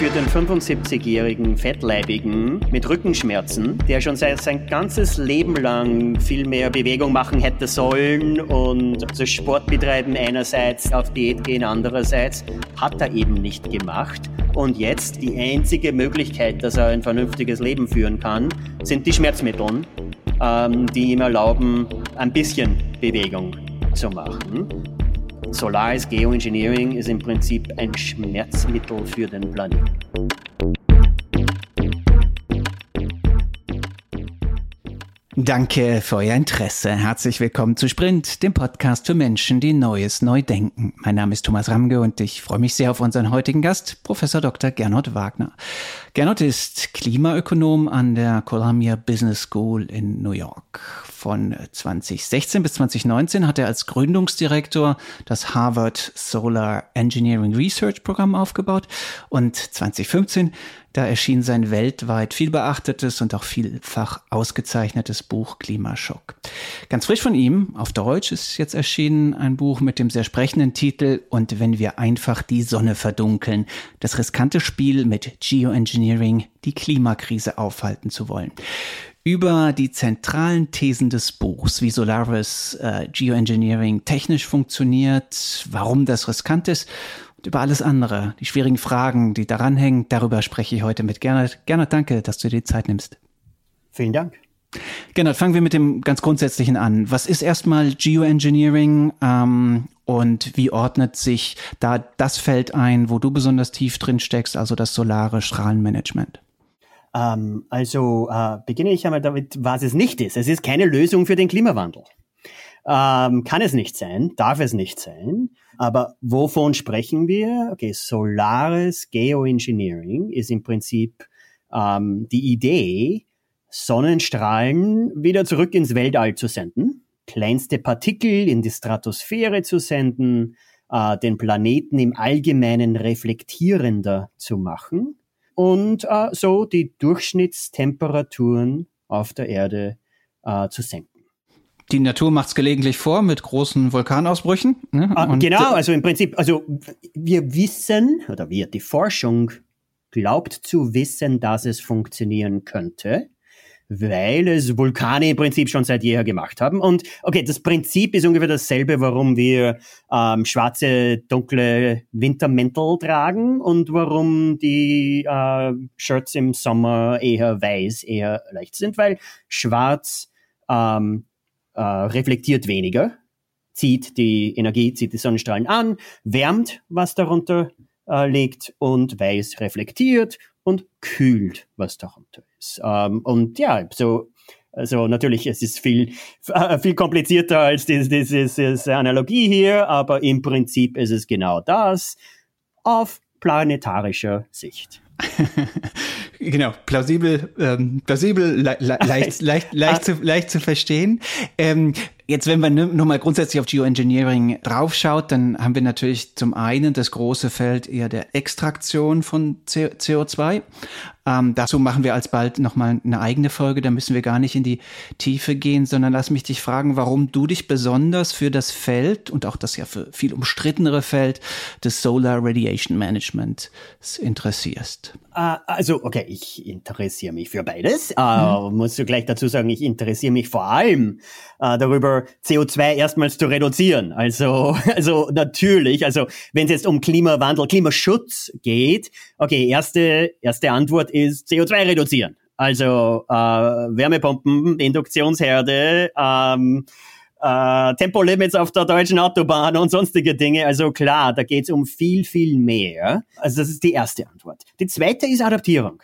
für den 75-jährigen Fettleibigen mit Rückenschmerzen, der schon sein, sein ganzes Leben lang viel mehr Bewegung machen hätte sollen und also Sport betreiben einerseits, auf Diät gehen andererseits, hat er eben nicht gemacht. Und jetzt die einzige Möglichkeit, dass er ein vernünftiges Leben führen kann, sind die Schmerzmittel, ähm, die ihm erlauben, ein bisschen Bewegung zu machen. Solaris Geoengineering ist im Prinzip ein Schmerzmittel für den Planeten. Danke für euer Interesse. Herzlich willkommen zu Sprint, dem Podcast für Menschen, die Neues neu denken. Mein Name ist Thomas Ramge und ich freue mich sehr auf unseren heutigen Gast, Professor Dr. Gernot Wagner. Gernot ist Klimaökonom an der Columbia Business School in New York. Von 2016 bis 2019 hat er als Gründungsdirektor das Harvard Solar Engineering Research Programm aufgebaut und 2015 da erschien sein weltweit viel beachtetes und auch vielfach ausgezeichnetes Buch Klimaschock. Ganz frisch von ihm, auf Deutsch, ist jetzt erschienen ein Buch mit dem sehr sprechenden Titel Und wenn wir einfach die Sonne verdunkeln. Das riskante Spiel mit Geoengineering, die Klimakrise aufhalten zu wollen über die zentralen Thesen des Buchs, wie Solaris äh, Geoengineering technisch funktioniert, warum das riskant ist und über alles andere, die schwierigen Fragen, die daran hängen, darüber spreche ich heute mit Gernot. Gernot, danke, dass du dir die Zeit nimmst. Vielen Dank. Gernot, fangen wir mit dem ganz Grundsätzlichen an. Was ist erstmal Geoengineering ähm, und wie ordnet sich da das Feld ein, wo du besonders tief drin steckst, also das solare Strahlenmanagement? Ähm, also äh, beginne ich einmal damit, was es nicht ist. Es ist keine Lösung für den Klimawandel. Ähm, kann es nicht sein, darf es nicht sein. Aber wovon sprechen wir? Okay, solares Geoengineering ist im Prinzip ähm, die Idee, Sonnenstrahlen wieder zurück ins Weltall zu senden, kleinste Partikel in die Stratosphäre zu senden, äh, den Planeten im Allgemeinen reflektierender zu machen und äh, so die Durchschnittstemperaturen auf der Erde äh, zu senken. Die Natur macht es gelegentlich vor mit großen Vulkanausbrüchen. Ne? Ah, genau, also im Prinzip, also wir wissen, oder wir, die Forschung glaubt zu wissen, dass es funktionieren könnte weil es Vulkane im Prinzip schon seit jeher gemacht haben. Und okay, das Prinzip ist ungefähr dasselbe, warum wir ähm, schwarze, dunkle Wintermäntel tragen und warum die äh, Shirts im Sommer eher weiß, eher leicht sind, weil schwarz ähm, äh, reflektiert weniger, zieht die Energie, zieht die Sonnenstrahlen an, wärmt, was darunter äh, liegt und weiß reflektiert und kühlt, was darunter ist. Ähm, und ja, so also natürlich, es ist viel, äh, viel komplizierter als diese, diese, diese Analogie hier, aber im Prinzip ist es genau das auf planetarischer Sicht. genau, plausibel, ähm, plausibel, le le leicht, leicht, leicht, zu, leicht zu verstehen. Ähm, Jetzt, wenn man nur mal grundsätzlich auf Geoengineering draufschaut, dann haben wir natürlich zum einen das große Feld eher der Extraktion von CO2. Ähm, dazu machen wir alsbald nochmal eine eigene Folge, da müssen wir gar nicht in die Tiefe gehen, sondern lass mich dich fragen, warum du dich besonders für das Feld und auch das ja für viel umstrittenere Feld des Solar Radiation Management interessierst. Uh, also, okay, ich interessiere mich für beides. Uh, mhm. Musst du gleich dazu sagen, ich interessiere mich vor allem uh, darüber, CO2 erstmals zu reduzieren. Also, also natürlich, also wenn es jetzt um Klimawandel, Klimaschutz geht, okay, erste, erste Antwort ist CO2 reduzieren. Also Wärmepumpen, Induktionsherde, ähm, äh, Tempolimits auf der deutschen Autobahn und sonstige Dinge. Also klar, da geht es um viel, viel mehr. Also das ist die erste Antwort. Die zweite ist Adaptierung.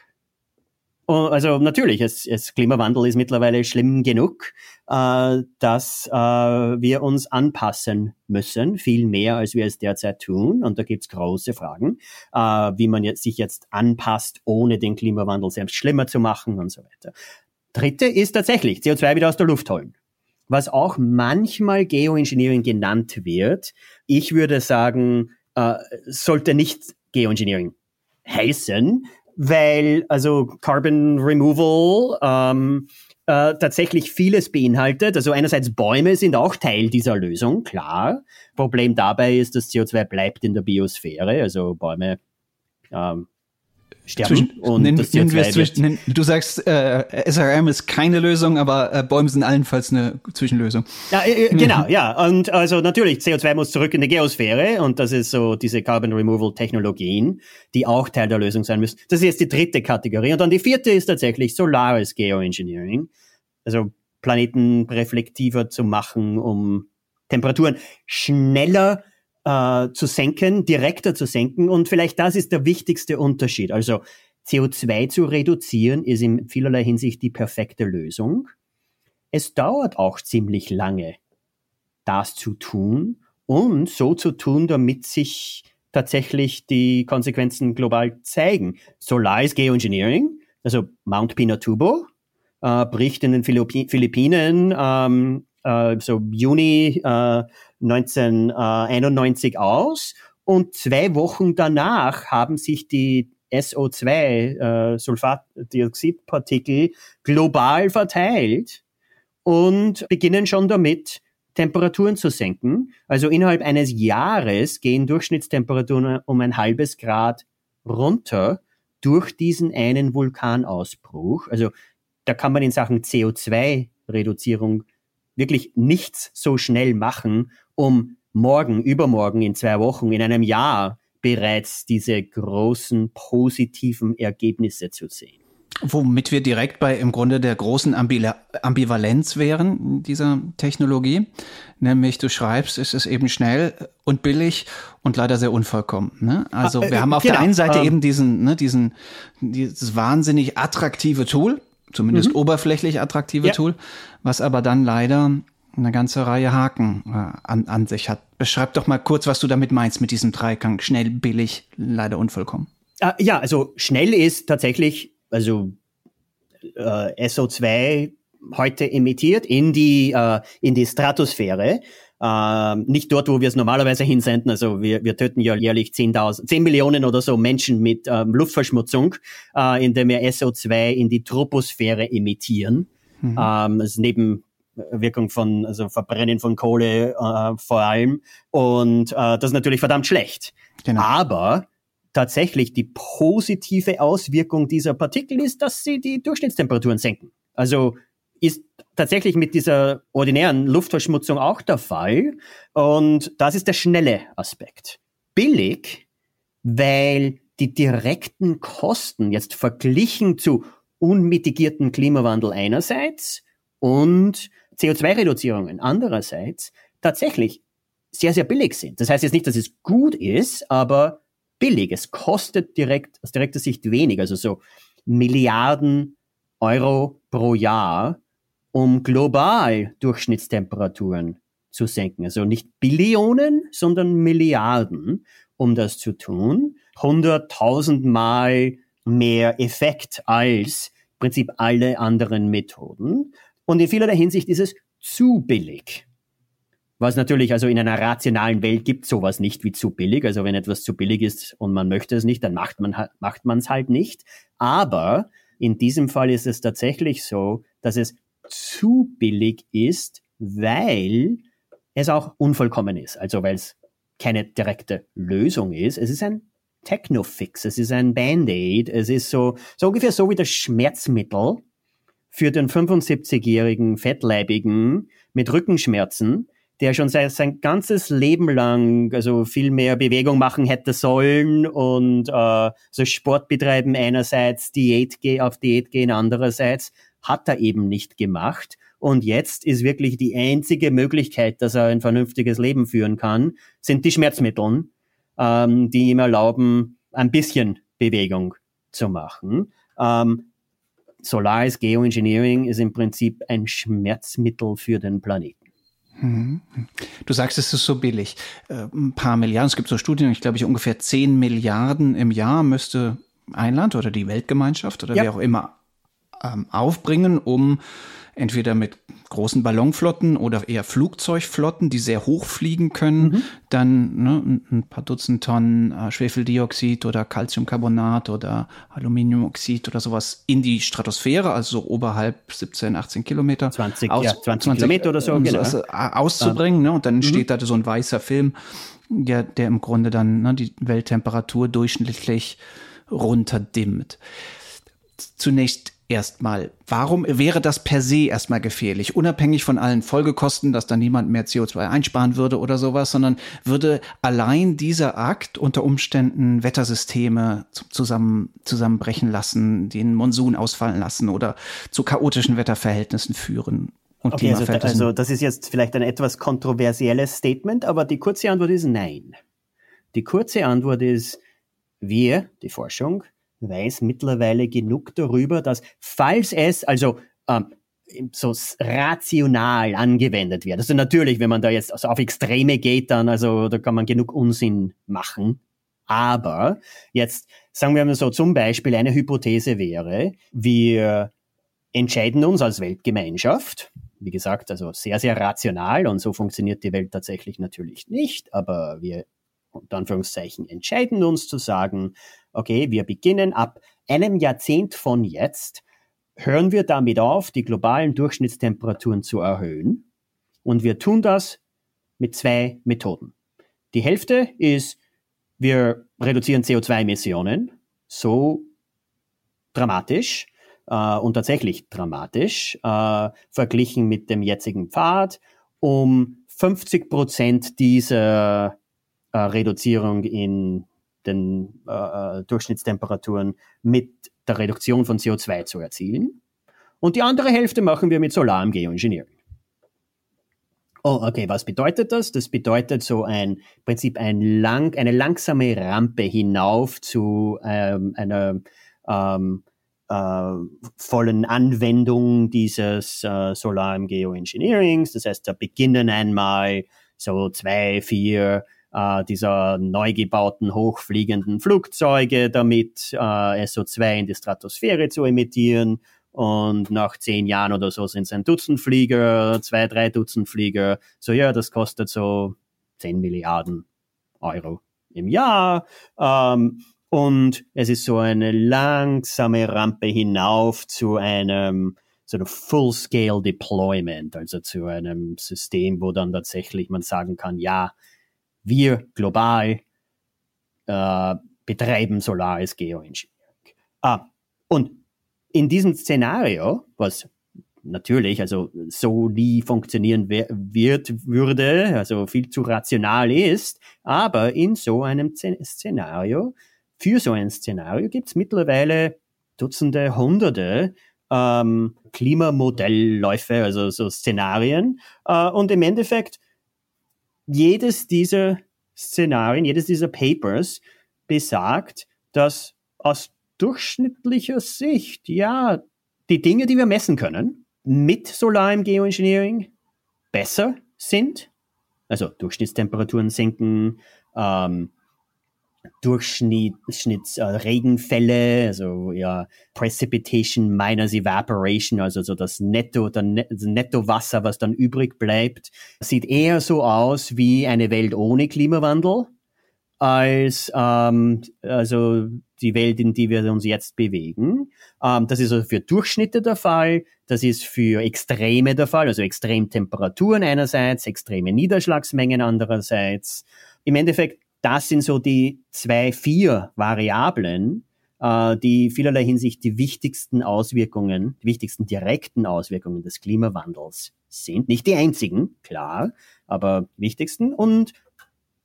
Also natürlich, es, es Klimawandel ist mittlerweile schlimm genug, äh, dass äh, wir uns anpassen müssen, viel mehr als wir es derzeit tun. Und da gibt's große Fragen, äh, wie man jetzt, sich jetzt anpasst, ohne den Klimawandel selbst schlimmer zu machen und so weiter. Dritte ist tatsächlich CO2 wieder aus der Luft holen. Was auch manchmal Geoengineering genannt wird. Ich würde sagen, äh, sollte nicht Geoengineering heißen, weil also Carbon Removal ähm, äh, tatsächlich vieles beinhaltet. Also einerseits Bäume sind auch Teil dieser Lösung, klar. Problem dabei ist, dass CO2 bleibt in der Biosphäre, also Bäume ähm, sterben. Zwischen, und nenn, das nennen wir CO2 es zwischen, nenn, du sagst, äh, SRM ist keine Lösung, aber äh, Bäume sind allenfalls eine Zwischenlösung. Ja, äh, genau, ja. Und also natürlich, CO2 muss zurück in die Geosphäre und das ist so diese Carbon Removal Technologien, die auch Teil der Lösung sein müssen. Das ist jetzt die dritte Kategorie. Und dann die vierte ist tatsächlich solares Geoengineering. Also Planeten reflektiver zu machen, um Temperaturen schneller äh, zu senken, direkter zu senken. Und vielleicht das ist der wichtigste Unterschied. Also CO2 zu reduzieren ist in vielerlei Hinsicht die perfekte Lösung. Es dauert auch ziemlich lange, das zu tun und so zu tun, damit sich tatsächlich die Konsequenzen global zeigen. Solar ist Geoengineering, also Mount Pinatubo äh, bricht in den Philippi Philippinen ähm, äh, so Juni äh, 1991 aus und zwei Wochen danach haben sich die SO2, äh, Sulfatdioxidpartikel, global verteilt und beginnen schon damit, Temperaturen zu senken. Also innerhalb eines Jahres gehen Durchschnittstemperaturen um ein halbes Grad runter durch diesen einen Vulkanausbruch. Also da kann man in Sachen CO2-Reduzierung wirklich nichts so schnell machen, um morgen, übermorgen, in zwei Wochen, in einem Jahr bereits diese großen positiven Ergebnisse zu sehen. Womit wir direkt bei im Grunde der großen Ambivalenz wären dieser Technologie. Nämlich du schreibst, es ist eben schnell und billig und leider sehr unvollkommen. Ne? Also ah, wir äh, haben auf genau. der einen Seite ähm, eben diesen, ne, diesen, dieses wahnsinnig attraktive Tool, zumindest mhm. oberflächlich attraktive ja. Tool, was aber dann leider eine ganze Reihe Haken äh, an, an sich hat. Beschreib doch mal kurz, was du damit meinst mit diesem Dreiklang. Schnell, billig, leider unvollkommen. Ah, ja, also schnell ist tatsächlich, also äh, SO2 heute emittiert in die, äh, in die Stratosphäre. Ähm, nicht dort, wo wir es normalerweise hinsenden. Also wir, wir töten ja jährlich 10.000, 10 Millionen oder so Menschen mit ähm, Luftverschmutzung, äh, indem wir SO2 in die Troposphäre emittieren. Mhm. Ähm, das ist Nebenwirkung von, also Verbrennen von Kohle äh, vor allem. Und äh, das ist natürlich verdammt schlecht. Genau. Aber tatsächlich die positive Auswirkung dieser Partikel ist, dass sie die Durchschnittstemperaturen senken. Also ist tatsächlich mit dieser ordinären Luftverschmutzung auch der Fall. Und das ist der schnelle Aspekt. Billig, weil die direkten Kosten jetzt verglichen zu unmitigierten Klimawandel einerseits und CO2-Reduzierungen andererseits tatsächlich sehr, sehr billig sind. Das heißt jetzt nicht, dass es gut ist, aber billig. Es kostet direkt aus direkter Sicht wenig, also so Milliarden Euro pro Jahr, um global Durchschnittstemperaturen zu senken. Also nicht Billionen, sondern Milliarden, um das zu tun. Hunderttausendmal mehr Effekt als im Prinzip alle anderen Methoden. Und in vielerlei Hinsicht ist es zu billig. Was natürlich, also in einer rationalen Welt gibt sowas nicht wie zu billig. Also wenn etwas zu billig ist und man möchte es nicht, dann macht man macht man es halt nicht. Aber in diesem Fall ist es tatsächlich so, dass es zu billig ist, weil es auch unvollkommen ist. Also weil es keine direkte Lösung ist. Es ist ein Technofix, es ist ein Band-Aid, es ist so, so ungefähr so wie das Schmerzmittel für den 75-jährigen Fettleibigen mit Rückenschmerzen, der schon sein, sein ganzes Leben lang also viel mehr Bewegung machen hätte sollen und äh, so Sport betreiben einerseits, Diät auf Diät gehen andererseits, hat er eben nicht gemacht. Und jetzt ist wirklich die einzige Möglichkeit, dass er ein vernünftiges Leben führen kann, sind die Schmerzmitteln ähm, die ihm erlauben, ein bisschen Bewegung zu machen. Ähm, Solaris Geoengineering ist im Prinzip ein Schmerzmittel für den Planeten. Mhm. Du sagst, es ist so billig. Äh, ein paar Milliarden, es gibt so Studien, ich glaube, ich ungefähr 10 Milliarden im Jahr müsste ein Land oder die Weltgemeinschaft oder ja. wer auch immer ähm, aufbringen, um entweder mit großen Ballonflotten oder eher Flugzeugflotten, die sehr hoch fliegen können, mhm. dann ne, ein paar Dutzend Tonnen äh, Schwefeldioxid oder Calciumcarbonat oder Aluminiumoxid oder sowas in die Stratosphäre, also so oberhalb 17, 18 Kilometer. 20, aus, ja, 20, 20 Kilometer oder so. Um genau. so äh, auszubringen. Ne, und dann mhm. steht da so ein weißer Film, der, der im Grunde dann ne, die Welttemperatur durchschnittlich runterdimmt. Zunächst erstmal, warum wäre das per se erstmal gefährlich? Unabhängig von allen Folgekosten, dass dann niemand mehr CO2 einsparen würde oder sowas, sondern würde allein dieser Akt unter Umständen Wettersysteme zusammen, zusammenbrechen lassen, den Monsun ausfallen lassen oder zu chaotischen Wetterverhältnissen führen? Und okay, also, also das ist jetzt vielleicht ein etwas kontroversielles Statement, aber die kurze Antwort ist nein. Die kurze Antwort ist, wir, die Forschung, weiß mittlerweile genug darüber, dass falls es also ähm, so rational angewendet wird, also natürlich, wenn man da jetzt also auf Extreme geht, dann also da kann man genug Unsinn machen. Aber jetzt sagen wir mal so zum Beispiel eine Hypothese wäre, wir entscheiden uns als Weltgemeinschaft, wie gesagt, also sehr, sehr rational und so funktioniert die Welt tatsächlich natürlich nicht, aber wir unter Anführungszeichen entscheiden uns zu sagen, okay, wir beginnen ab einem Jahrzehnt von jetzt, hören wir damit auf, die globalen Durchschnittstemperaturen zu erhöhen. Und wir tun das mit zwei Methoden. Die Hälfte ist, wir reduzieren CO2-Emissionen so dramatisch äh, und tatsächlich dramatisch äh, verglichen mit dem jetzigen Pfad, um 50 Prozent dieser äh, Reduzierung in den äh, äh, Durchschnittstemperaturen mit der Reduktion von CO2 zu erzielen. Und die andere Hälfte machen wir mit solarem Geoengineering. Oh, okay, was bedeutet das? Das bedeutet so ein Prinzip ein lang, eine langsame Rampe hinauf zu ähm, einer ähm, äh, vollen Anwendung dieses äh, solarem Geoengineerings. Das heißt, da beginnen einmal so zwei, vier äh, dieser neu gebauten hochfliegenden Flugzeuge damit, äh, SO2 in die Stratosphäre zu emittieren. Und nach zehn Jahren oder so sind es ein Dutzend Flieger, zwei, drei Dutzend Flieger. So, ja, das kostet so 10 Milliarden Euro im Jahr. Ähm, und es ist so eine langsame Rampe hinauf zu einem so einem Full-Scale Deployment, also zu einem System, wo dann tatsächlich man sagen kann, ja, wir global äh, betreiben solares Geoengineering. Ah, und in diesem Szenario, was natürlich also so nie funktionieren wird, würde, also viel zu rational ist, aber in so einem Szenario, für so ein Szenario gibt es mittlerweile Dutzende, Hunderte ähm, Klimamodelläufe, also so Szenarien. Äh, und im Endeffekt jedes dieser Szenarien, jedes dieser Papers besagt, dass aus durchschnittlicher Sicht, ja, die Dinge, die wir messen können, mit solarem Geoengineering besser sind. Also Durchschnittstemperaturen senken, ähm, Durchschnittsregenfälle, äh, also ja, Precipitation minus Evaporation, also so das Netto, das Nettowasser, was dann übrig bleibt, sieht eher so aus wie eine Welt ohne Klimawandel als ähm, also die Welt, in die wir uns jetzt bewegen. Ähm, das ist also für Durchschnitte der Fall, das ist für Extreme der Fall, also Extremtemperaturen einerseits, extreme Niederschlagsmengen andererseits. Im Endeffekt das sind so die zwei, vier Variablen, äh, die vielerlei Hinsicht die wichtigsten Auswirkungen, die wichtigsten direkten Auswirkungen des Klimawandels sind. Nicht die einzigen, klar, aber wichtigsten. Und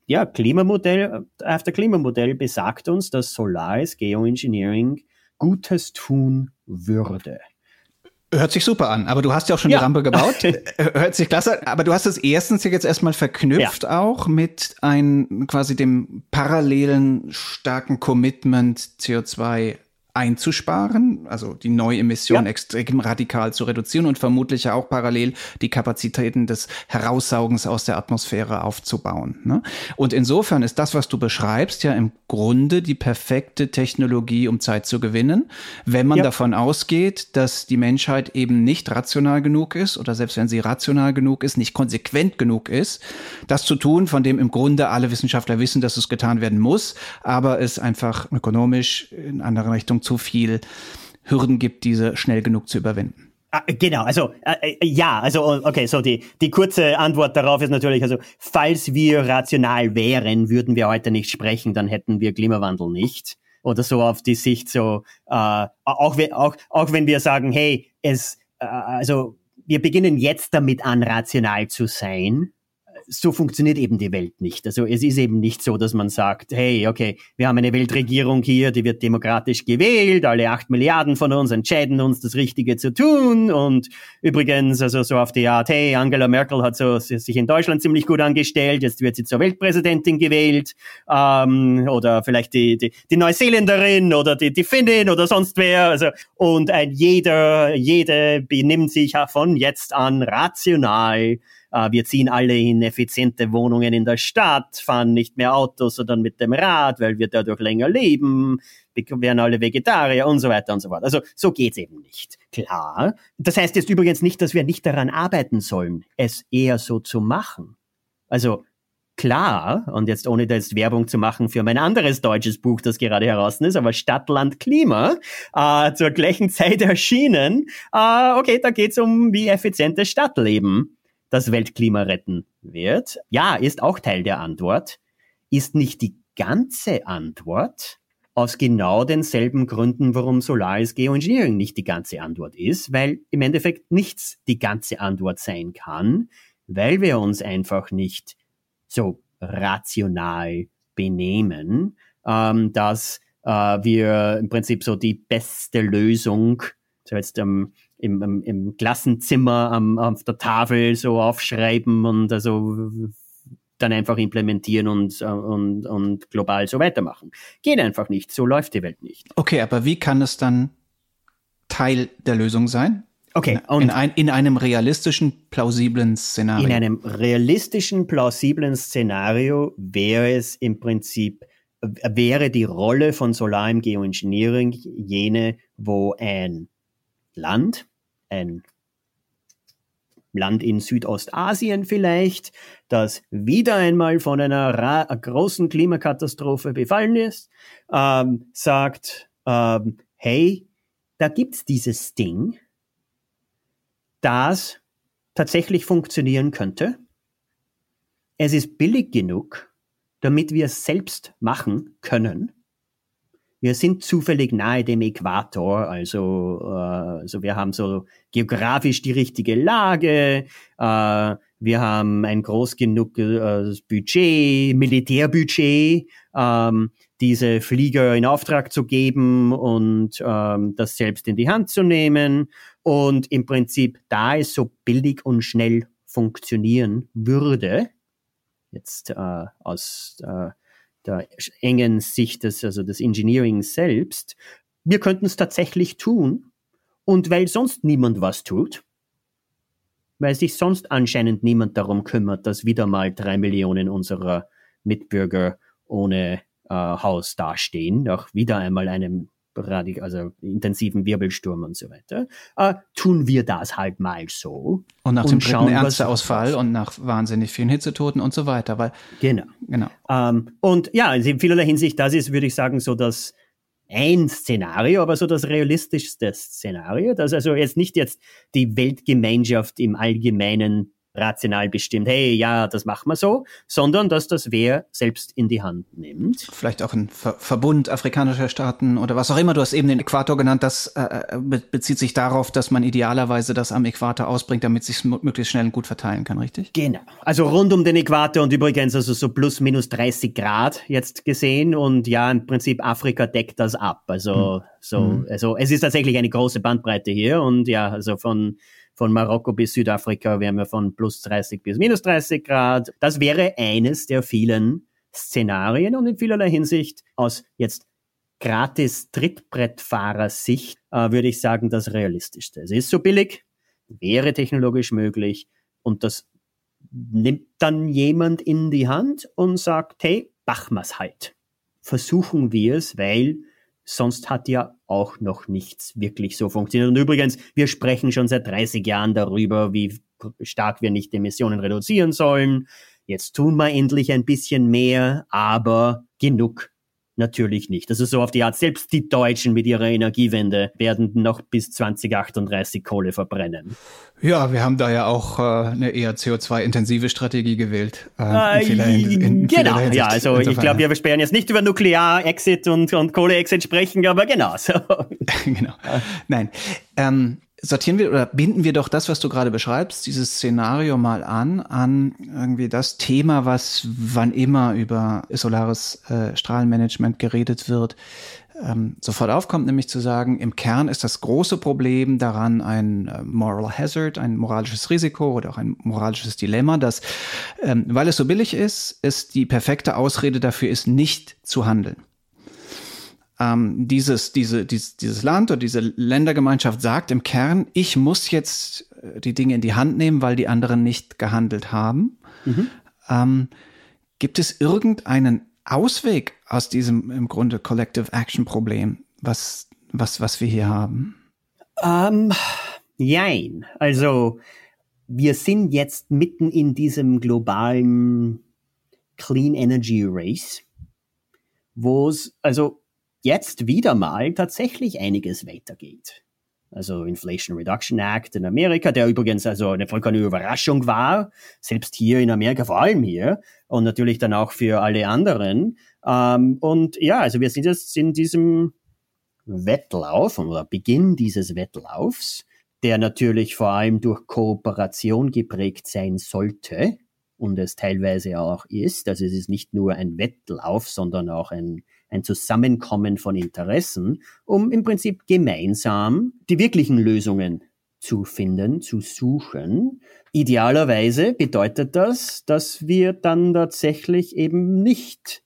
ja, Klimamodell, after Klimamodell besagt uns, dass Solaris Geoengineering Gutes tun würde. Hört sich super an, aber du hast ja auch schon ja. die Rampe gebaut. Hört sich klasse an, aber du hast es erstens jetzt erstmal verknüpft ja. auch mit ein quasi dem parallelen starken Commitment CO2 einzusparen, also die Neuemission ja. extrem radikal zu reduzieren und vermutlich auch parallel die Kapazitäten des Heraussaugens aus der Atmosphäre aufzubauen. Ne? Und insofern ist das, was du beschreibst, ja im Grunde die perfekte Technologie, um Zeit zu gewinnen, wenn man ja. davon ausgeht, dass die Menschheit eben nicht rational genug ist oder selbst wenn sie rational genug ist, nicht konsequent genug ist, das zu tun, von dem im Grunde alle Wissenschaftler wissen, dass es getan werden muss, aber es einfach ökonomisch in andere Richtung zu viel Hürden gibt, diese schnell genug zu überwinden. Ah, genau, also äh, äh, ja, also okay, so die, die kurze Antwort darauf ist natürlich, also falls wir rational wären, würden wir heute nicht sprechen, dann hätten wir Klimawandel nicht. oder so auf die Sicht so, äh, auch, auch, auch wenn wir sagen, hey, es, äh, also wir beginnen jetzt damit an, rational zu sein, so funktioniert eben die Welt nicht. Also es ist eben nicht so, dass man sagt, hey, okay, wir haben eine Weltregierung hier, die wird demokratisch gewählt, alle acht Milliarden von uns entscheiden uns, das Richtige zu tun. Und übrigens, also so auf die Art, hey, Angela Merkel hat so sich in Deutschland ziemlich gut angestellt, jetzt wird sie zur Weltpräsidentin gewählt. Ähm, oder vielleicht die, die, die Neuseeländerin oder die, die Finnin oder sonst wer. Also, und ein jeder, jede benimmt sich von jetzt an rational wir ziehen alle in effiziente Wohnungen in der Stadt, fahren nicht mehr Autos, sondern mit dem Rad, weil wir dadurch länger leben, werden alle Vegetarier und so weiter und so fort. Also so geht's eben nicht. Klar. Das heißt jetzt übrigens nicht, dass wir nicht daran arbeiten sollen, es eher so zu machen. Also klar, und jetzt ohne da jetzt Werbung zu machen für mein anderes deutsches Buch, das gerade heraus ist, aber Stadt, Land, Klima, äh, zur gleichen Zeit erschienen. Äh, okay, da geht's um wie effizientes Stadtleben das Weltklima retten wird. Ja, ist auch Teil der Antwort, ist nicht die ganze Antwort, aus genau denselben Gründen, warum Solaris Geoengineering nicht die ganze Antwort ist, weil im Endeffekt nichts die ganze Antwort sein kann, weil wir uns einfach nicht so rational benehmen, ähm, dass äh, wir im Prinzip so die beste Lösung, so jetzt ähm, im, im, im Klassenzimmer am, auf der Tafel so aufschreiben und also dann einfach implementieren und, und, und global so weitermachen. Geht einfach nicht. So läuft die Welt nicht. Okay, aber wie kann es dann Teil der Lösung sein? Okay. In, in, ein, in einem realistischen, plausiblen Szenario. In einem realistischen, plausiblen Szenario wäre es im Prinzip, wäre die Rolle von Solar im Geoengineering jene, wo ein Land ein Land in Südostasien vielleicht, das wieder einmal von einer großen Klimakatastrophe befallen ist, ähm, sagt, ähm, hey, da gibt's dieses Ding, das tatsächlich funktionieren könnte. Es ist billig genug, damit wir es selbst machen können. Wir sind zufällig nahe dem Äquator, also, äh, also wir haben so geografisch die richtige Lage, äh, wir haben ein groß genug äh, Budget, Militärbudget, ähm, diese Flieger in Auftrag zu geben und ähm, das selbst in die Hand zu nehmen. Und im Prinzip, da es so billig und schnell funktionieren würde, jetzt äh, aus äh, der engen Sicht des, also des Engineering selbst, wir könnten es tatsächlich tun. Und weil sonst niemand was tut, weil sich sonst anscheinend niemand darum kümmert, dass wieder mal drei Millionen unserer Mitbürger ohne äh, Haus dastehen, nach wieder einmal einem also intensiven Wirbelsturm und so weiter, äh, tun wir das halt mal so. Und nach und dem dritten Ernteausfall und nach wahnsinnig vielen Hitzetoten und so weiter. Weil, genau. genau. Ähm, und ja, in vielerlei Hinsicht, das ist, würde ich sagen, so das ein Szenario, aber so das realistischste Szenario, dass also jetzt nicht jetzt die Weltgemeinschaft im Allgemeinen rational bestimmt, hey, ja, das machen wir so, sondern dass das wer selbst in die Hand nimmt. Vielleicht auch ein Ver Verbund afrikanischer Staaten oder was auch immer. Du hast eben den Äquator genannt. Das äh, äh bezieht sich darauf, dass man idealerweise das am Äquator ausbringt, damit sich möglichst schnell und gut verteilen kann, richtig? Genau. Also rund um den Äquator und übrigens also so plus minus 30 Grad jetzt gesehen und ja, im Prinzip Afrika deckt das ab. Also hm. so, hm. also es ist tatsächlich eine große Bandbreite hier und ja, also von von Marokko bis Südafrika wären wir von plus 30 bis minus 30 Grad. Das wäre eines der vielen Szenarien und in vielerlei Hinsicht aus jetzt gratis Trittbrettfahrer-Sicht äh, würde ich sagen, das realistischste. Es ist so billig, wäre technologisch möglich und das nimmt dann jemand in die Hand und sagt, hey, machen wir's halt. Versuchen wir es, weil sonst hat ja auch noch nichts wirklich so funktioniert. Und übrigens, wir sprechen schon seit 30 Jahren darüber, wie stark wir nicht Emissionen reduzieren sollen. Jetzt tun wir endlich ein bisschen mehr, aber genug natürlich nicht. Also so auf die Art, selbst die Deutschen mit ihrer Energiewende werden noch bis 2038 Kohle verbrennen. Ja, wir haben da ja auch äh, eine eher CO2-intensive Strategie gewählt. Äh, in in, in genau, ja, also ich glaube, wir sperren jetzt nicht über Nuklear-Exit und, und Kohle-Exit sprechen, aber genau so. genau. Nein. Ähm, sortieren wir oder binden wir doch das, was du gerade beschreibst, dieses Szenario mal an, an irgendwie das Thema, was wann immer über solares äh, Strahlenmanagement geredet wird, ähm, sofort aufkommt, nämlich zu sagen, im Kern ist das große Problem daran ein äh, Moral Hazard, ein moralisches Risiko oder auch ein moralisches Dilemma, dass, ähm, weil es so billig ist, es die perfekte Ausrede dafür ist, nicht zu handeln ähm, dieses, diese, dieses, dieses Land oder diese Ländergemeinschaft sagt im Kern, ich muss jetzt äh, die Dinge in die Hand nehmen, weil die anderen nicht gehandelt haben. Mhm. Ähm, gibt es irgendeinen Ausweg aus diesem im Grunde Collective Action Problem, was, was, was wir hier haben? Ähm, jein. Also, wir sind jetzt mitten in diesem globalen Clean Energy Race, wo es, also jetzt wieder mal tatsächlich einiges weitergeht. Also Inflation Reduction Act in Amerika, der übrigens also eine vollkommene Überraschung war, selbst hier in Amerika, vor allem hier und natürlich dann auch für alle anderen. Ähm, und ja, also wir sind jetzt in diesem Wettlauf oder Beginn dieses Wettlaufs, der natürlich vor allem durch Kooperation geprägt sein sollte und es teilweise auch ist. Also es ist nicht nur ein Wettlauf, sondern auch ein ein Zusammenkommen von Interessen, um im Prinzip gemeinsam die wirklichen Lösungen zu finden, zu suchen. Idealerweise bedeutet das, dass wir dann tatsächlich eben nicht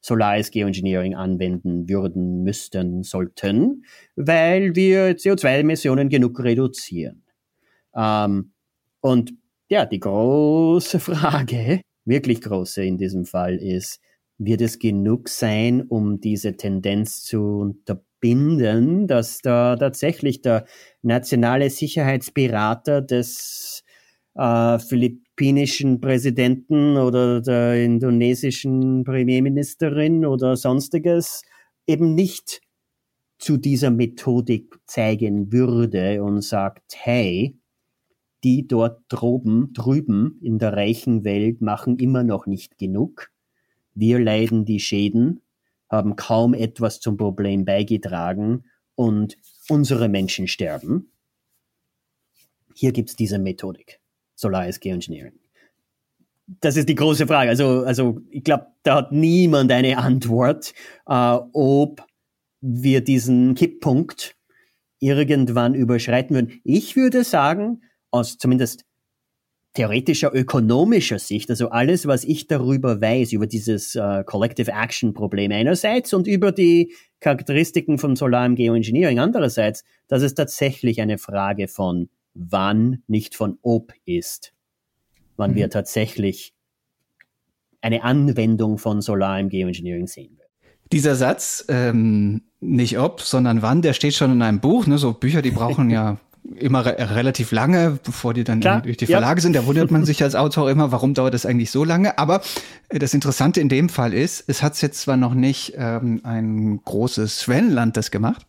Solaris Geoengineering anwenden würden, müssten, sollten, weil wir CO2-Emissionen genug reduzieren. Ähm, und ja, die große Frage, wirklich große in diesem Fall ist, wird es genug sein, um diese Tendenz zu unterbinden, dass da tatsächlich der nationale Sicherheitsberater des äh, philippinischen Präsidenten oder der indonesischen Premierministerin oder sonstiges eben nicht zu dieser Methodik zeigen würde und sagt, hey, die dort droben, drüben in der reichen Welt machen immer noch nicht genug wir leiden die Schäden, haben kaum etwas zum Problem beigetragen und unsere Menschen sterben. Hier gibt es diese Methodik, Solaris Geoengineering. Das ist die große Frage. Also, also ich glaube, da hat niemand eine Antwort, äh, ob wir diesen Kipppunkt irgendwann überschreiten würden. Ich würde sagen, aus zumindest theoretischer ökonomischer Sicht, also alles, was ich darüber weiß, über dieses äh, Collective Action Problem einerseits und über die Charakteristiken von solarem Geoengineering andererseits, dass es tatsächlich eine Frage von wann, nicht von ob ist, wann mhm. wir tatsächlich eine Anwendung von solarem Geoengineering sehen werden. Dieser Satz, ähm, nicht ob, sondern wann, der steht schon in einem Buch. Ne? So Bücher, die brauchen ja immer re relativ lange, bevor die dann Klar, durch die Verlage ja. sind. Da wundert man sich als Autor immer, warum dauert das eigentlich so lange. Aber äh, das Interessante in dem Fall ist, es hat jetzt zwar noch nicht ähm, ein großes Schwellenland das gemacht,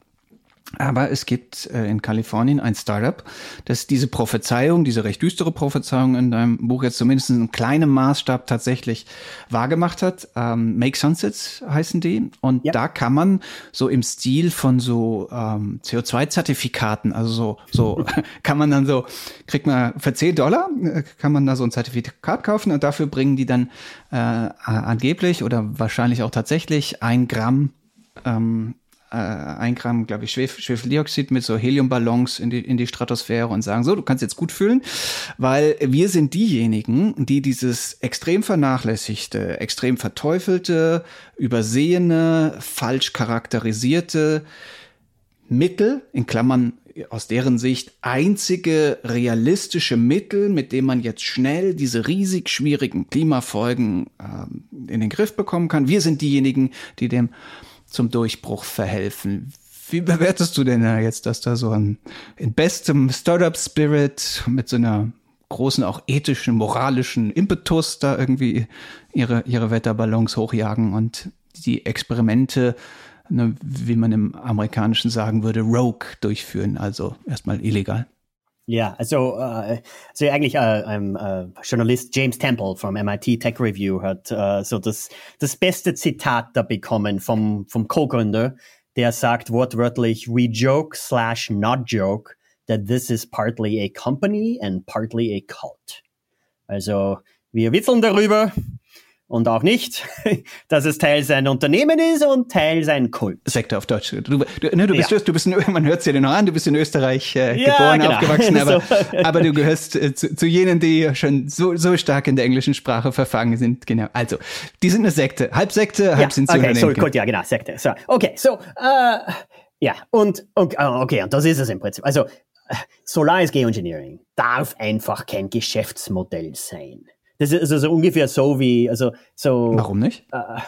aber es gibt äh, in Kalifornien ein Startup, das diese Prophezeiung, diese recht düstere Prophezeiung in deinem Buch jetzt zumindest in kleinem Maßstab tatsächlich wahrgemacht hat. Ähm, Make Sunsets heißen die. Und ja. da kann man so im Stil von so ähm, CO2-Zertifikaten, also so, so kann man dann so, kriegt man für 10 Dollar, äh, kann man da so ein Zertifikat kaufen und dafür bringen die dann äh, angeblich oder wahrscheinlich auch tatsächlich ein Gramm ähm, äh, ein Gramm, glaube ich, Schwef Schwefeldioxid mit so Heliumballons in die, in die Stratosphäre und sagen, so, du kannst jetzt gut fühlen, weil wir sind diejenigen, die dieses extrem vernachlässigte, extrem verteufelte, übersehene, falsch charakterisierte Mittel, in Klammern aus deren Sicht einzige realistische Mittel, mit dem man jetzt schnell diese riesig schwierigen Klimafolgen äh, in den Griff bekommen kann. Wir sind diejenigen, die dem zum Durchbruch verhelfen. Wie bewertest du denn jetzt, dass da so ein in bestem Startup-Spirit mit so einer großen, auch ethischen, moralischen Impetus da irgendwie ihre, ihre Wetterballons hochjagen und die Experimente, ne, wie man im Amerikanischen sagen würde, rogue durchführen, also erstmal illegal. Ja, also, äh, also eigentlich äh, ein äh, Journalist James Temple vom MIT Tech Review hat äh, so das, das beste Zitat da bekommen vom, vom Co-Gründer, der sagt wortwörtlich, we joke slash not joke that this is partly a company and partly a cult. Also wir witzeln darüber, und auch nicht, dass es Teil sein Unternehmen ist und Teil sein Kult. Sekte auf Deutsch. Du, du, ne, du bist, ja. du bist, man hört es dir noch an, du bist in Österreich äh, ja, geboren, genau. aufgewachsen, aber, so. aber du gehörst äh, zu, zu, jenen, die schon so, so stark in der englischen Sprache verfangen sind. Genau. Also, die sind eine Sekte. Halb Sekte, halb ja, sind sie okay, so, gut, ja, genau, Sekte. So, okay, so, äh, ja, und, und okay, und das ist es im Prinzip. Also, äh, Solaris Geoengineering darf einfach kein Geschäftsmodell sein. Das ist also ungefähr so wie, also so. Warum nicht? Äh,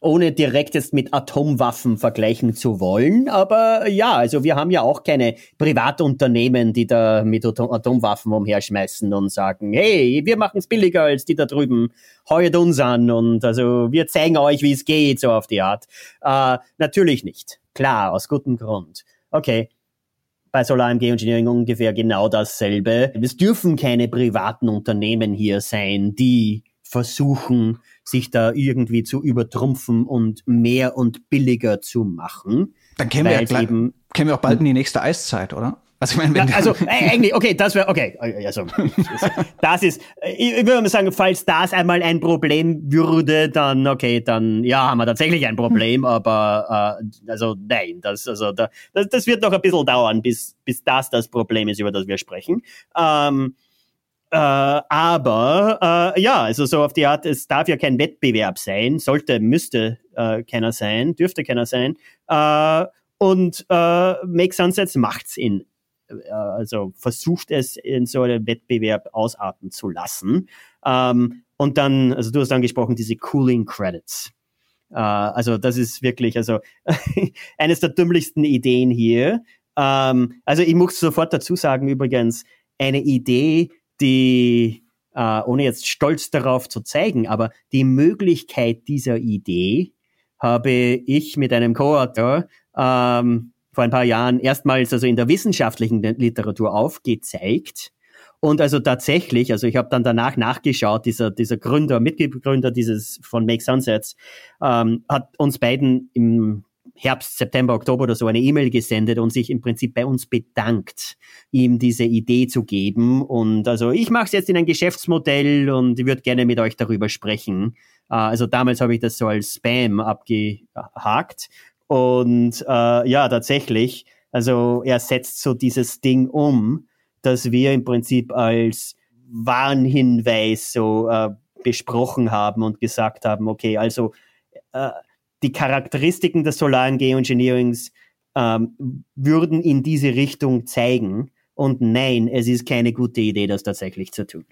ohne direkt jetzt mit Atomwaffen vergleichen zu wollen. Aber ja, also wir haben ja auch keine Privatunternehmen, die da mit Atomwaffen umherschmeißen und sagen, hey, wir machen es billiger als die da drüben, heuert uns an und also wir zeigen euch, wie es geht, so auf die Art. Äh, natürlich nicht. Klar, aus gutem Grund. Okay, bei Solar MG Engineering ungefähr genau dasselbe. Es dürfen keine privaten Unternehmen hier sein, die versuchen, sich da irgendwie zu übertrumpfen und mehr und billiger zu machen. Dann kennen wir, ja, kennen wir auch bald in die nächste Eiszeit, oder? Also, ich meine, wenn also äh, eigentlich, okay, das wäre, okay, also, das ist, ich, ich würde mal sagen, falls das einmal ein Problem würde, dann, okay, dann, ja, haben wir tatsächlich ein Problem, aber, äh, also, nein, das, also, da, das, das wird noch ein bisschen dauern, bis, bis das das Problem ist, über das wir sprechen. Ähm, äh, aber äh, ja, also so auf die Art, es darf ja kein Wettbewerb sein, sollte, müsste äh, keiner sein, dürfte keiner sein. Äh, und äh, Make Sunsets macht's in äh, also versucht es in so einem Wettbewerb ausarten zu lassen. Ähm, und dann, also du hast angesprochen, diese Cooling Credits. Äh, also das ist wirklich, also eines der dümmlichsten Ideen hier. Ähm, also ich muss sofort dazu sagen, übrigens, eine Idee, die, äh, ohne jetzt stolz darauf zu zeigen, aber die Möglichkeit dieser Idee habe ich mit einem Co-Autor ähm, vor ein paar Jahren erstmals also in der wissenschaftlichen Literatur aufgezeigt. Und also tatsächlich, also ich habe dann danach nachgeschaut, dieser, dieser Gründer, Mitbegründer dieses von Make Sunsets, ähm, hat uns beiden im Herbst, September, Oktober oder so eine E-Mail gesendet und sich im Prinzip bei uns bedankt, ihm diese Idee zu geben. Und also ich mache es jetzt in ein Geschäftsmodell und ich würde gerne mit euch darüber sprechen. Äh, also damals habe ich das so als Spam abgehakt. Und äh, ja, tatsächlich, also er setzt so dieses Ding um, dass wir im Prinzip als Warnhinweis so äh, besprochen haben und gesagt haben, okay, also äh, die Charakteristiken des solaren Geoengineerings ähm, würden in diese Richtung zeigen. Und nein, es ist keine gute Idee, das tatsächlich zu tun.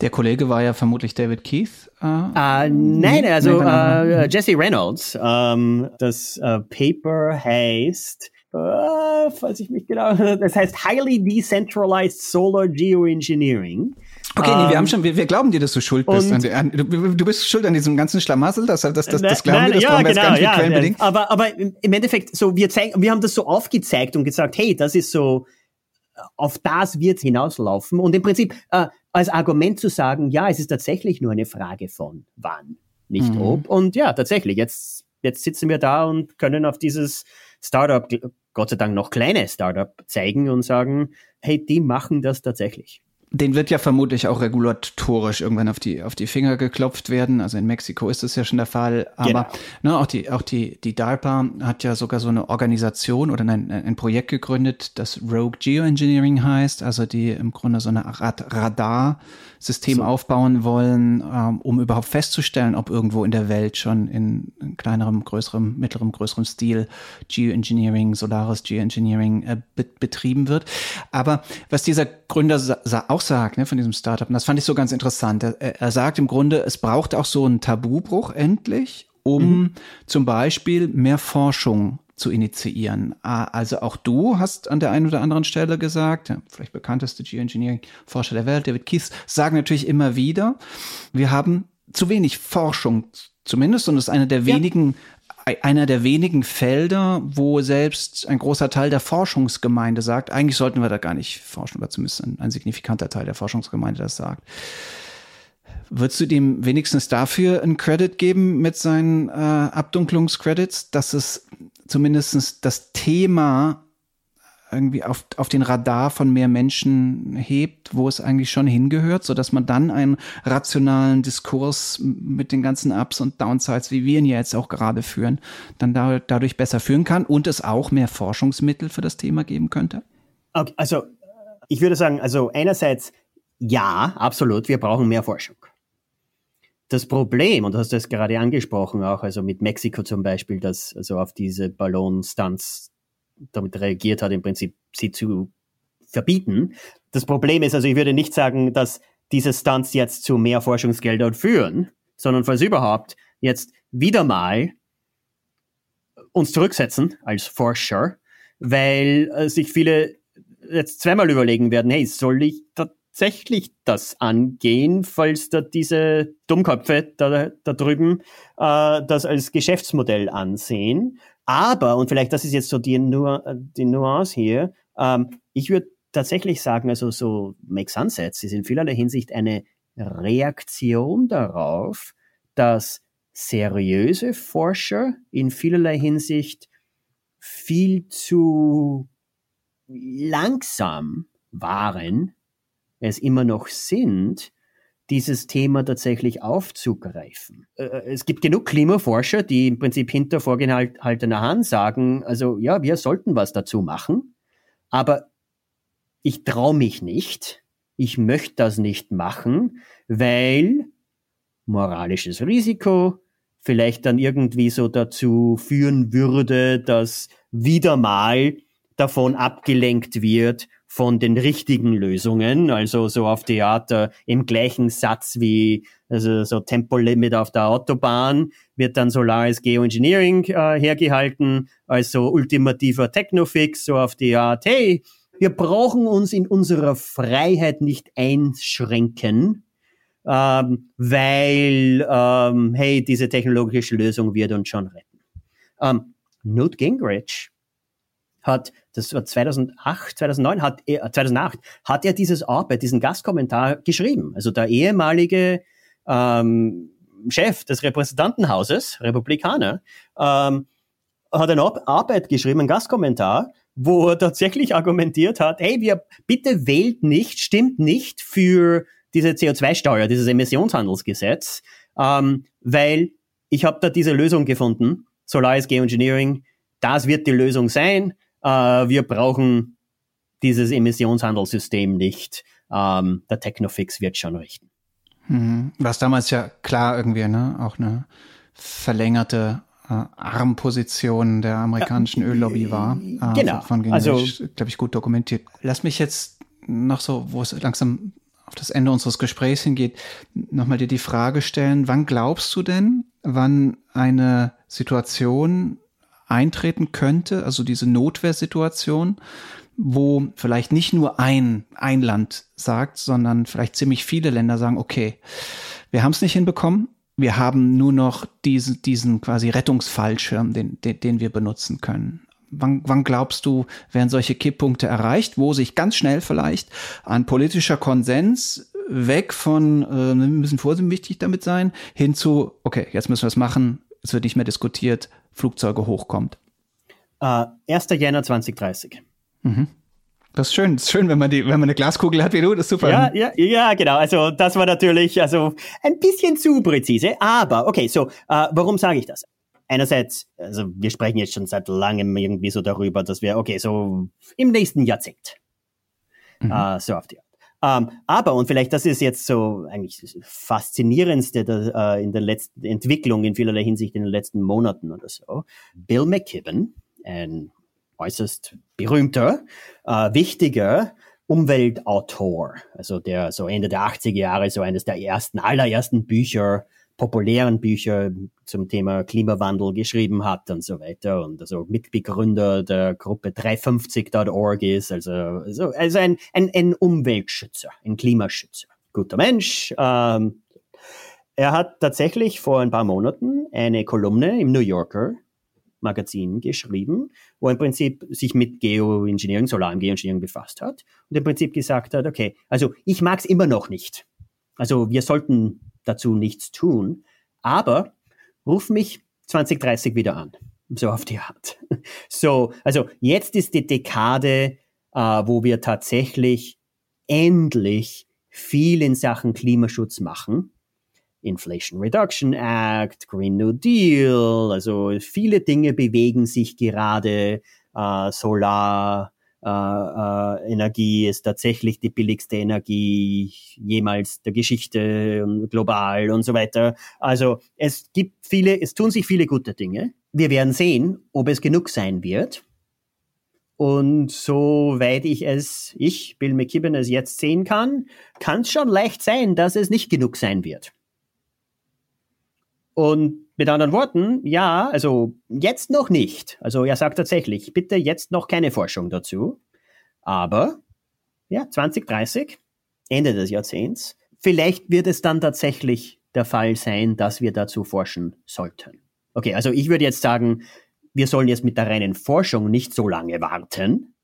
Der Kollege war ja vermutlich David Keith. Äh, uh, nein, also uh, Jesse Reynolds. Um, ähm, das uh, Paper heißt, falls ich mich genau, das heißt Highly Decentralized Solar Geoengineering. Okay, nee, wir haben schon, wir, wir glauben dir, dass du schuld bist. Und, an, du, du, bist schuld an diesem ganzen Schlamassel, das, das, das, das glauben nein, wir, das ja, wir genau, jetzt ganz ja, Aber, aber im Endeffekt, so, wir zeigen, wir haben das so aufgezeigt und gesagt, hey, das ist so, auf das wird hinauslaufen. Und im Prinzip, äh, als Argument zu sagen, ja, es ist tatsächlich nur eine Frage von wann, nicht mhm. ob. Und ja, tatsächlich, jetzt, jetzt sitzen wir da und können auf dieses Startup, Gott sei Dank noch kleine Startup zeigen und sagen, hey, die machen das tatsächlich. Den wird ja vermutlich auch regulatorisch irgendwann auf die, auf die Finger geklopft werden. Also in Mexiko ist das ja schon der Fall. Aber genau. ne, auch die, auch die, die DARPA hat ja sogar so eine Organisation oder ein, ein Projekt gegründet, das Rogue Geoengineering heißt. Also die im Grunde so eine Art Radarsystem so. aufbauen wollen, ähm, um überhaupt festzustellen, ob irgendwo in der Welt schon in, in kleinerem, größerem, mittlerem, größerem Stil Geoengineering, Solaris Geoengineering äh, be betrieben wird. Aber was dieser Gründer auch sagt, ne, von diesem Startup. Und das fand ich so ganz interessant. Er, er sagt im Grunde, es braucht auch so einen Tabubruch endlich, um mhm. zum Beispiel mehr Forschung zu initiieren. Ah, also auch du hast an der einen oder anderen Stelle gesagt, vielleicht bekannteste Geoengineering-Forscher der Welt, David Keith, sagen natürlich immer wieder, wir haben zu wenig Forschung zumindest und ist eine der wenigen, ja. Einer der wenigen Felder, wo selbst ein großer Teil der Forschungsgemeinde sagt, eigentlich sollten wir da gar nicht forschen, oder zumindest ein, ein signifikanter Teil der Forschungsgemeinde das sagt. Würdest du dem wenigstens dafür einen Credit geben mit seinen äh, Abdunklungscredits, dass es zumindest das Thema irgendwie auf, auf den Radar von mehr Menschen hebt, wo es eigentlich schon hingehört, so dass man dann einen rationalen Diskurs mit den ganzen Ups und Downsides, wie wir ihn ja jetzt auch gerade führen, dann da, dadurch besser führen kann und es auch mehr Forschungsmittel für das Thema geben könnte? Okay, also ich würde sagen, also einerseits ja, absolut, wir brauchen mehr Forschung. Das Problem, und du hast das gerade angesprochen, auch also mit Mexiko zum Beispiel, dass also auf diese Ballonstunts damit reagiert hat, im Prinzip sie zu verbieten. Das Problem ist also, ich würde nicht sagen, dass diese Stunts jetzt zu mehr Forschungsgeldern führen, sondern falls überhaupt jetzt wieder mal uns zurücksetzen als Forscher, weil äh, sich viele jetzt zweimal überlegen werden, hey, soll ich tatsächlich das angehen, falls da diese Dummköpfe da, da drüben äh, das als Geschäftsmodell ansehen? Aber, und vielleicht das ist jetzt so die, Nu die Nuance hier, ähm, ich würde tatsächlich sagen, also so Make Sunsets ist in vielerlei Hinsicht eine Reaktion darauf, dass seriöse Forscher in vielerlei Hinsicht viel zu langsam waren, es immer noch sind, dieses Thema tatsächlich aufzugreifen. Äh, äh, es gibt genug Klimaforscher, die im Prinzip hinter vorgehaltener Hand sagen, also ja, wir sollten was dazu machen, aber ich traue mich nicht, ich möchte das nicht machen, weil moralisches Risiko vielleicht dann irgendwie so dazu führen würde, dass wieder mal davon abgelenkt wird von den richtigen Lösungen, also so auf Theater im gleichen Satz wie also so Tempolimit auf der Autobahn wird dann Solaris Geoengineering äh, hergehalten als so ultimativer Technofix, so auf die Art, hey, wir brauchen uns in unserer Freiheit nicht einschränken, ähm, weil, ähm, hey, diese technologische Lösung wird uns schon retten. Ähm, Newt Gingrich hat, das war 2008, 2009, hat er, 2008, hat er dieses Arbeit, diesen Gastkommentar geschrieben. Also der ehemalige ähm, Chef des Repräsentantenhauses, Republikaner, ähm, hat eine Arbeit geschrieben, einen Gastkommentar, wo er tatsächlich argumentiert hat, hey, wir bitte wählt nicht, stimmt nicht für diese CO2-Steuer, dieses Emissionshandelsgesetz, ähm, weil ich habe da diese Lösung gefunden, Solaris Geoengineering, das wird die Lösung sein äh, wir brauchen dieses Emissionshandelssystem nicht. Ähm, der Technofix wird schon richten. Mhm. Was damals ja klar irgendwie, ne, auch eine verlängerte äh, Armposition der amerikanischen Öllobby war. Äh, genau. Von, von also, glaube ich, gut dokumentiert. Lass mich jetzt noch so, wo es langsam auf das Ende unseres Gesprächs hingeht, nochmal dir die Frage stellen, wann glaubst du denn, wann eine Situation eintreten könnte, also diese Notwehrsituation, wo vielleicht nicht nur ein, ein Land sagt, sondern vielleicht ziemlich viele Länder sagen, okay, wir haben es nicht hinbekommen, wir haben nur noch diesen, diesen quasi Rettungsfallschirm, den, den, den wir benutzen können. Wann, wann glaubst du, werden solche Kipppunkte erreicht, wo sich ganz schnell vielleicht ein politischer Konsens weg von, äh, wir müssen vorsichtig damit sein, hin zu, okay, jetzt müssen wir es machen, es wird nicht mehr diskutiert, Flugzeuge hochkommt? Äh, 1. Jänner 2030. Mhm. Das ist schön. Das ist schön, wenn man die, wenn man eine Glaskugel hat wie du, das ist super. Ja, ja, ja, genau. Also das war natürlich also ein bisschen zu präzise, aber okay. So, äh, warum sage ich das? Einerseits, also wir sprechen jetzt schon seit langem irgendwie so darüber, dass wir okay so im nächsten Jahrzehnt mhm. äh, so auf die Art. Ähm, aber, und vielleicht das ist jetzt so eigentlich das faszinierendste der, äh, in der letzten Entwicklung in vielerlei Hinsicht in den letzten Monaten oder so. Bill McKibben, ein äußerst berühmter, äh, wichtiger Umweltautor, also der so Ende der 80er Jahre so eines der ersten, allerersten Bücher populären Bücher zum Thema Klimawandel geschrieben hat und so weiter und also Mitbegründer der Gruppe 350.org ist, also, also, also ein, ein, ein Umweltschützer, ein Klimaschützer. Guter Mensch. Ähm, er hat tatsächlich vor ein paar Monaten eine Kolumne im New Yorker Magazin geschrieben, wo er im Prinzip sich mit Geoengineering, Solar-Geoengineering befasst hat und im Prinzip gesagt hat, okay, also ich mag es immer noch nicht. Also wir sollten dazu nichts tun, aber ruf mich 2030 wieder an. So auf die Art. So, also jetzt ist die Dekade, äh, wo wir tatsächlich endlich viel in Sachen Klimaschutz machen. Inflation Reduction Act, Green New Deal, also viele Dinge bewegen sich gerade. Äh, Solar, äh, äh, Energie ist tatsächlich die billigste Energie jemals der Geschichte und global und so weiter. Also es gibt viele, es tun sich viele gute Dinge. Wir werden sehen, ob es genug sein wird. Und soweit ich es, ich, Bill McKibben, es jetzt sehen kann, kann es schon leicht sein, dass es nicht genug sein wird. Und mit anderen Worten, ja, also jetzt noch nicht. Also er sagt tatsächlich, bitte jetzt noch keine Forschung dazu. Aber ja, 2030, Ende des Jahrzehnts, vielleicht wird es dann tatsächlich der Fall sein, dass wir dazu forschen sollten. Okay, also ich würde jetzt sagen, wir sollen jetzt mit der reinen Forschung nicht so lange warten.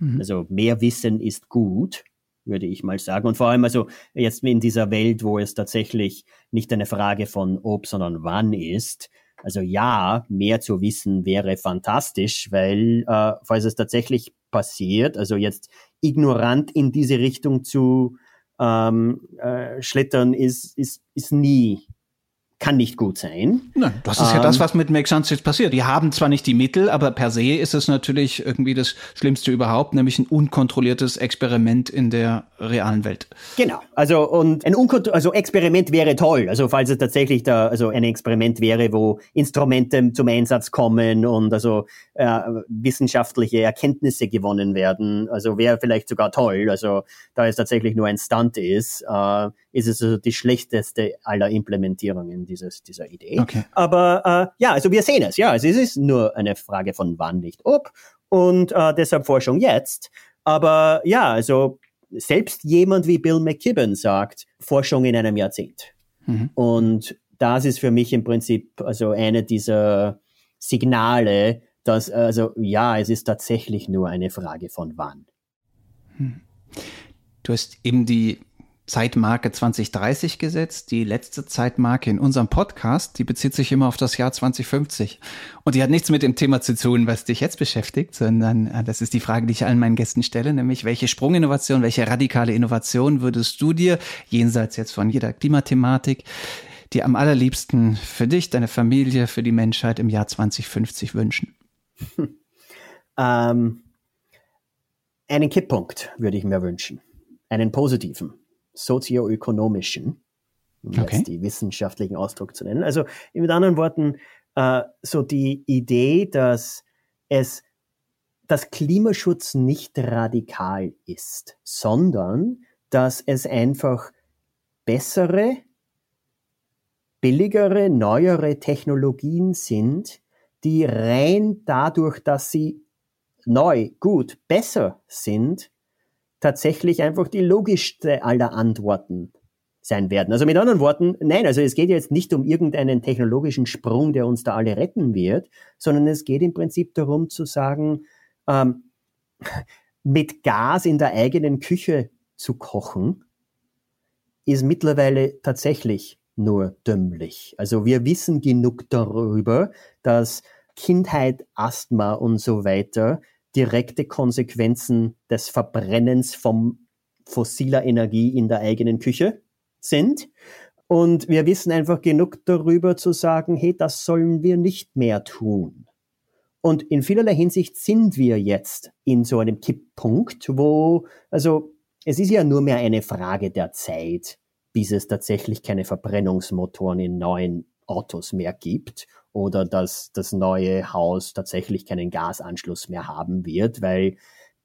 Mhm. Also mehr Wissen ist gut würde ich mal sagen. Und vor allem also jetzt in dieser Welt, wo es tatsächlich nicht eine Frage von ob, sondern wann ist. Also ja, mehr zu wissen wäre fantastisch, weil äh, falls es tatsächlich passiert, also jetzt ignorant in diese Richtung zu ähm, äh, schlittern, ist, ist, ist nie kann nicht gut sein. Nein, das ist ähm, ja das, ähm, was mit Make Sense jetzt passiert. Die haben zwar nicht die Mittel, aber per se ist es natürlich irgendwie das Schlimmste überhaupt, nämlich ein unkontrolliertes Experiment in der realen Welt. Genau. Also und ein Unkont also Experiment wäre toll. Also falls es tatsächlich da also ein Experiment wäre, wo Instrumente zum Einsatz kommen und also äh, wissenschaftliche Erkenntnisse gewonnen werden, also wäre vielleicht sogar toll. Also da es tatsächlich nur ein Stunt ist, äh, ist es also die schlechteste aller Implementierungen dieses, dieser Idee. Okay. Aber äh, ja, also wir sehen es. Ja, also es ist nur eine Frage von wann, nicht ob. Und äh, deshalb Forschung jetzt. Aber ja, also selbst jemand wie Bill McKibben sagt, Forschung in einem Jahrzehnt. Mhm. Und das ist für mich im Prinzip also eine dieser Signale, dass also ja, es ist tatsächlich nur eine Frage von wann. Hm. Du hast eben die Zeitmarke 2030 gesetzt. Die letzte Zeitmarke in unserem Podcast, die bezieht sich immer auf das Jahr 2050. Und die hat nichts mit dem Thema zu tun, was dich jetzt beschäftigt, sondern äh, das ist die Frage, die ich allen meinen Gästen stelle, nämlich welche Sprunginnovation, welche radikale Innovation würdest du dir, jenseits jetzt von jeder Klimathematik, dir am allerliebsten für dich, deine Familie, für die Menschheit im Jahr 2050 wünschen? Ähm, einen Kipppunkt würde ich mir wünschen. Einen positiven sozioökonomischen, um okay. jetzt die wissenschaftlichen Ausdruck zu nennen. Also mit anderen Worten, äh, so die Idee, dass es dass Klimaschutz nicht radikal ist, sondern dass es einfach bessere, billigere, neuere Technologien sind, die rein dadurch, dass sie neu, gut, besser sind, tatsächlich einfach die logischste aller Antworten sein werden. Also mit anderen Worten, nein, also es geht jetzt nicht um irgendeinen technologischen Sprung, der uns da alle retten wird, sondern es geht im Prinzip darum zu sagen, ähm, mit Gas in der eigenen Küche zu kochen, ist mittlerweile tatsächlich nur dümmlich. Also wir wissen genug darüber, dass Kindheit, Asthma und so weiter direkte Konsequenzen des Verbrennens von fossiler Energie in der eigenen Küche sind. Und wir wissen einfach genug darüber zu sagen, hey, das sollen wir nicht mehr tun. Und in vielerlei Hinsicht sind wir jetzt in so einem Kipppunkt, wo, also es ist ja nur mehr eine Frage der Zeit, bis es tatsächlich keine Verbrennungsmotoren in neuen Autos mehr gibt oder dass das neue Haus tatsächlich keinen Gasanschluss mehr haben wird, weil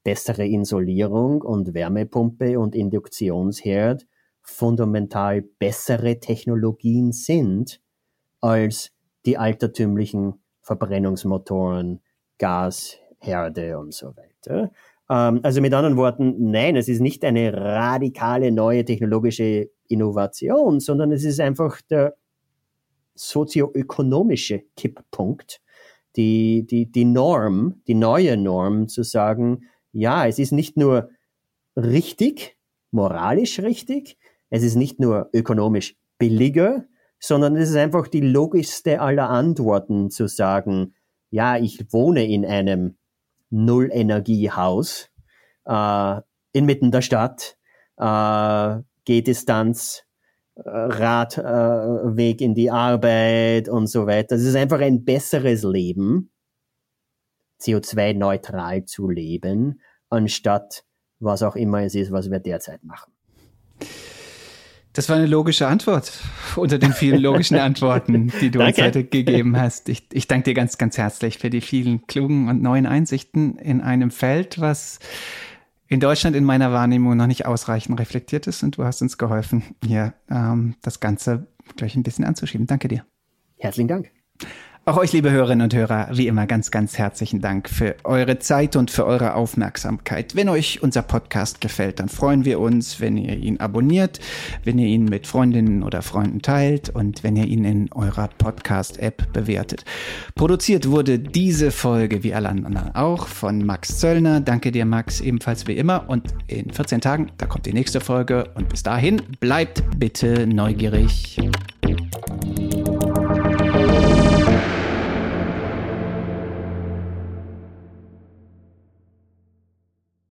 bessere Isolierung und Wärmepumpe und Induktionsherd fundamental bessere Technologien sind als die altertümlichen Verbrennungsmotoren, Gasherde und so weiter. Ähm, also mit anderen Worten, nein, es ist nicht eine radikale neue technologische Innovation, sondern es ist einfach der sozioökonomische Kipppunkt, die, die, die Norm, die neue Norm zu sagen, ja, es ist nicht nur richtig, moralisch richtig, es ist nicht nur ökonomisch billiger, sondern es ist einfach die logischste aller Antworten zu sagen, ja, ich wohne in einem Null-Energiehaus äh, inmitten der Stadt, äh, Gehdistanz, äh, Radweg äh, in die Arbeit und so weiter. Es ist einfach ein besseres Leben, CO2-neutral zu leben, anstatt was auch immer es ist, was wir derzeit machen. Das war eine logische Antwort unter den vielen logischen Antworten, die du uns heute gegeben hast. Ich, ich danke dir ganz, ganz herzlich für die vielen klugen und neuen Einsichten in einem Feld, was in Deutschland in meiner Wahrnehmung noch nicht ausreichend reflektiert ist. Und du hast uns geholfen, hier ähm, das Ganze gleich ein bisschen anzuschieben. Danke dir. Herzlichen Dank. Auch euch, liebe Hörerinnen und Hörer, wie immer ganz, ganz herzlichen Dank für eure Zeit und für eure Aufmerksamkeit. Wenn euch unser Podcast gefällt, dann freuen wir uns, wenn ihr ihn abonniert, wenn ihr ihn mit Freundinnen oder Freunden teilt und wenn ihr ihn in eurer Podcast-App bewertet. Produziert wurde diese Folge wie alle anderen auch von Max Zöllner. Danke dir, Max, ebenfalls wie immer. Und in 14 Tagen, da kommt die nächste Folge. Und bis dahin, bleibt bitte neugierig.